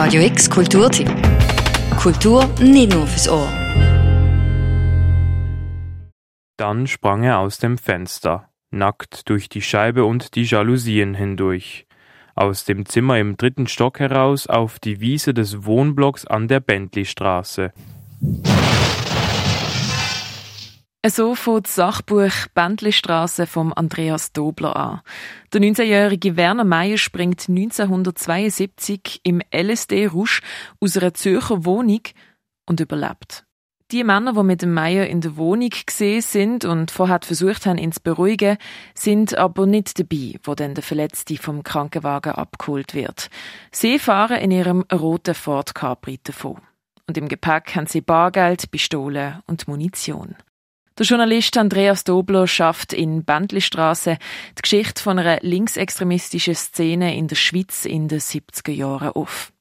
Radio X Kulturtipp. Kultur nicht nur fürs Ohr. Dann sprang er aus dem Fenster, nackt durch die Scheibe und die Jalousien hindurch, aus dem Zimmer im dritten Stock heraus auf die Wiese des Wohnblocks an der Bentleystraße. So fängt das Sachbuch Bentleystraße vom Andreas Dobler an. Der 19-jährige Werner Meyer springt 1972 im LSD-Rusch aus einer Zürcher Wohnung und überlebt. Die Männer, die mit dem Meier in der Wohnung gesehen sind und vorher versucht haben, ihn zu beruhigen, sind aber nicht dabei, wo dann der Verletzte vom Krankenwagen abgeholt wird. Sie fahren in ihrem roten Ford Capri davon. Und im Gepäck haben sie Bargeld, Pistolen und Munition. Der Journalist Andreas Dobler schafft in Bentleystraße die Geschichte von einer linksextremistischen Szene in der Schweiz in den 70er Jahren auf.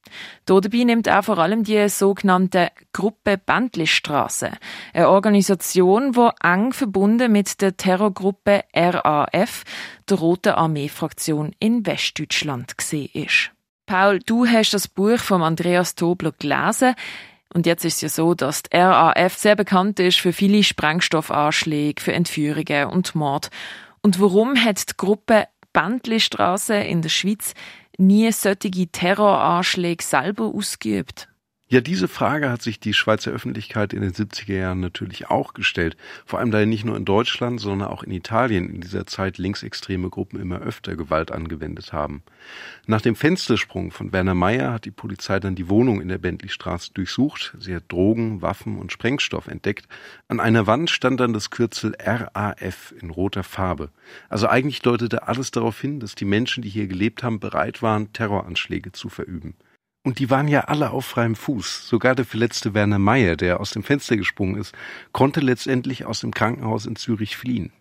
Dabei nimmt er vor allem die sogenannte Gruppe Bentleystraße, eine Organisation, die eng verbunden mit der Terrorgruppe RAF, der Roten Armee-Fraktion in Westdeutschland, ist. Paul, du hast das Buch von Andreas Dobler gelesen. Und jetzt ist es ja so, dass die RAF sehr bekannt ist für viele Sprengstoffanschläge, für Entführungen und Mord. Und warum hat die Gruppe Bentleystraße in der Schweiz nie solche Terroranschläge selber ausgeübt? Ja, diese Frage hat sich die Schweizer Öffentlichkeit in den 70er Jahren natürlich auch gestellt. Vor allem da nicht nur in Deutschland, sondern auch in Italien in dieser Zeit linksextreme Gruppen immer öfter Gewalt angewendet haben. Nach dem Fenstersprung von Werner Meyer hat die Polizei dann die Wohnung in der Bentleystraße durchsucht. Sie hat Drogen, Waffen und Sprengstoff entdeckt. An einer Wand stand dann das Kürzel RAF in roter Farbe. Also eigentlich deutete alles darauf hin, dass die Menschen, die hier gelebt haben, bereit waren, Terroranschläge zu verüben. Und die waren ja alle auf freiem Fuß. Sogar der verletzte Werner Meyer, der aus dem Fenster gesprungen ist, konnte letztendlich aus dem Krankenhaus in Zürich fliehen.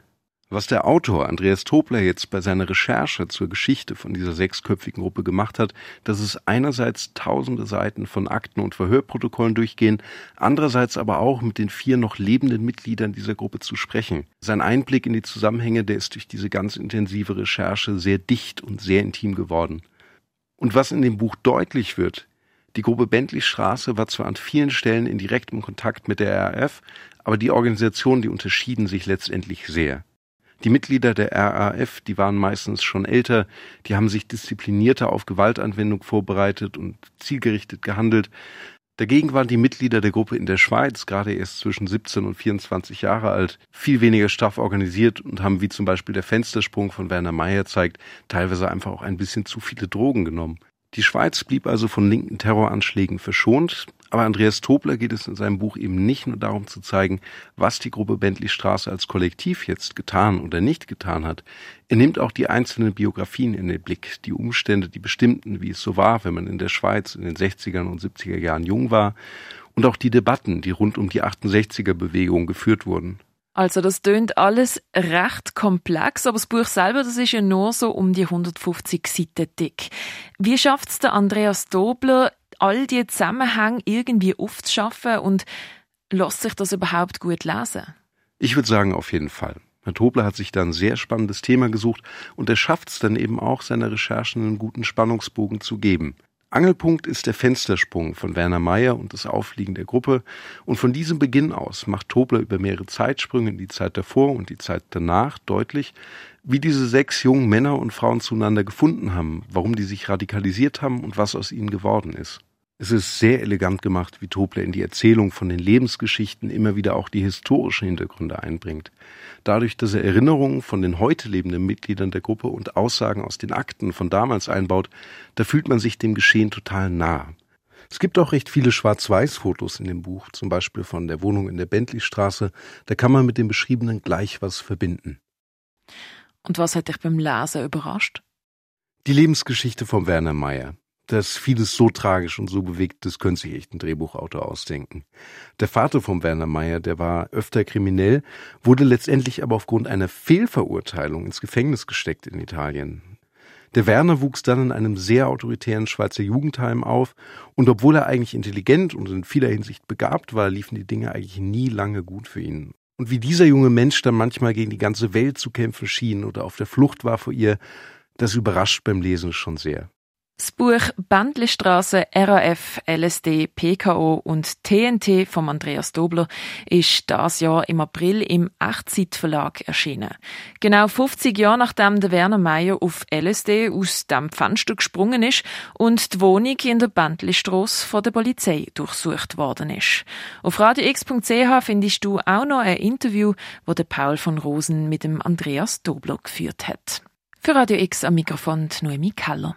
Was der Autor Andreas Tobler jetzt bei seiner Recherche zur Geschichte von dieser sechsköpfigen Gruppe gemacht hat, dass es einerseits tausende Seiten von Akten und Verhörprotokollen durchgehen, andererseits aber auch mit den vier noch lebenden Mitgliedern dieser Gruppe zu sprechen. Sein Einblick in die Zusammenhänge, der ist durch diese ganz intensive Recherche sehr dicht und sehr intim geworden. Und was in dem Buch deutlich wird, die Gruppe Bentley Straße war zwar an vielen Stellen in direktem Kontakt mit der RAF, aber die Organisationen, die unterschieden sich letztendlich sehr. Die Mitglieder der RAF, die waren meistens schon älter, die haben sich disziplinierter auf Gewaltanwendung vorbereitet und zielgerichtet gehandelt. Dagegen waren die Mitglieder der Gruppe in der Schweiz, gerade erst zwischen 17 und 24 Jahre alt, viel weniger straff organisiert und haben, wie zum Beispiel der Fenstersprung von Werner Mayer zeigt, teilweise einfach auch ein bisschen zu viele Drogen genommen. Die Schweiz blieb also von linken Terroranschlägen verschont, aber Andreas Tobler geht es in seinem Buch eben nicht nur darum zu zeigen, was die Gruppe Bentley Straße als Kollektiv jetzt getan oder nicht getan hat. Er nimmt auch die einzelnen Biografien in den Blick, die Umstände, die bestimmten, wie es so war, wenn man in der Schweiz in den 60er und 70er Jahren jung war, und auch die Debatten, die rund um die 68er Bewegung geführt wurden. Also das tönt alles recht komplex, aber das Buch selber, das ist ja nur so um die 150 Seiten dick. Wie schafft es der Andreas Dobler, all die Zusammenhänge irgendwie aufzuschaffen und lässt sich das überhaupt gut lesen? Ich würde sagen, auf jeden Fall. Herr Tobler hat sich da ein sehr spannendes Thema gesucht und er schafft es dann eben auch, seiner Recherchen einen guten Spannungsbogen zu geben. Angelpunkt ist der Fenstersprung von Werner Meyer und das Aufliegen der Gruppe. Und von diesem Beginn aus macht Tobler über mehrere Zeitsprünge in die Zeit davor und die Zeit danach deutlich, wie diese sechs jungen Männer und Frauen zueinander gefunden haben, warum die sich radikalisiert haben und was aus ihnen geworden ist. Es ist sehr elegant gemacht, wie Tobler in die Erzählung von den Lebensgeschichten immer wieder auch die historischen Hintergründe einbringt. Dadurch, dass er Erinnerungen von den heute lebenden Mitgliedern der Gruppe und Aussagen aus den Akten von damals einbaut, da fühlt man sich dem Geschehen total nah. Es gibt auch recht viele Schwarz-Weiß-Fotos in dem Buch, zum Beispiel von der Wohnung in der Bentleystraße. Da kann man mit dem Beschriebenen gleich was verbinden. Und was hat dich beim Lesen überrascht? Die Lebensgeschichte von Werner Meyer dass vieles so tragisch und so bewegt, das könnte sich echt ein Drehbuchautor ausdenken. Der Vater von Werner Meyer, der war öfter kriminell, wurde letztendlich aber aufgrund einer Fehlverurteilung ins Gefängnis gesteckt in Italien. Der Werner wuchs dann in einem sehr autoritären Schweizer Jugendheim auf und obwohl er eigentlich intelligent und in vieler Hinsicht begabt war, liefen die Dinge eigentlich nie lange gut für ihn. Und wie dieser junge Mensch dann manchmal gegen die ganze Welt zu kämpfen schien oder auf der Flucht war vor ihr, das überrascht beim Lesen schon sehr. Das Buch Bändlestraße, RAF, LSD, PKO und TNT von Andreas Dobler ist das Jahr im April im Echtzeit erschienen. Genau 50 Jahre nachdem der Werner Meyer auf LSD aus dem Fenster gesprungen ist und die Wohnung in der Bändlestrasse von der Polizei durchsucht worden ist. Auf radiox.ch findest du auch noch ein Interview, wo der Paul von Rosen mit dem Andreas Dobler geführt hat. Für Radio X am Mikrofon Noemi Keller.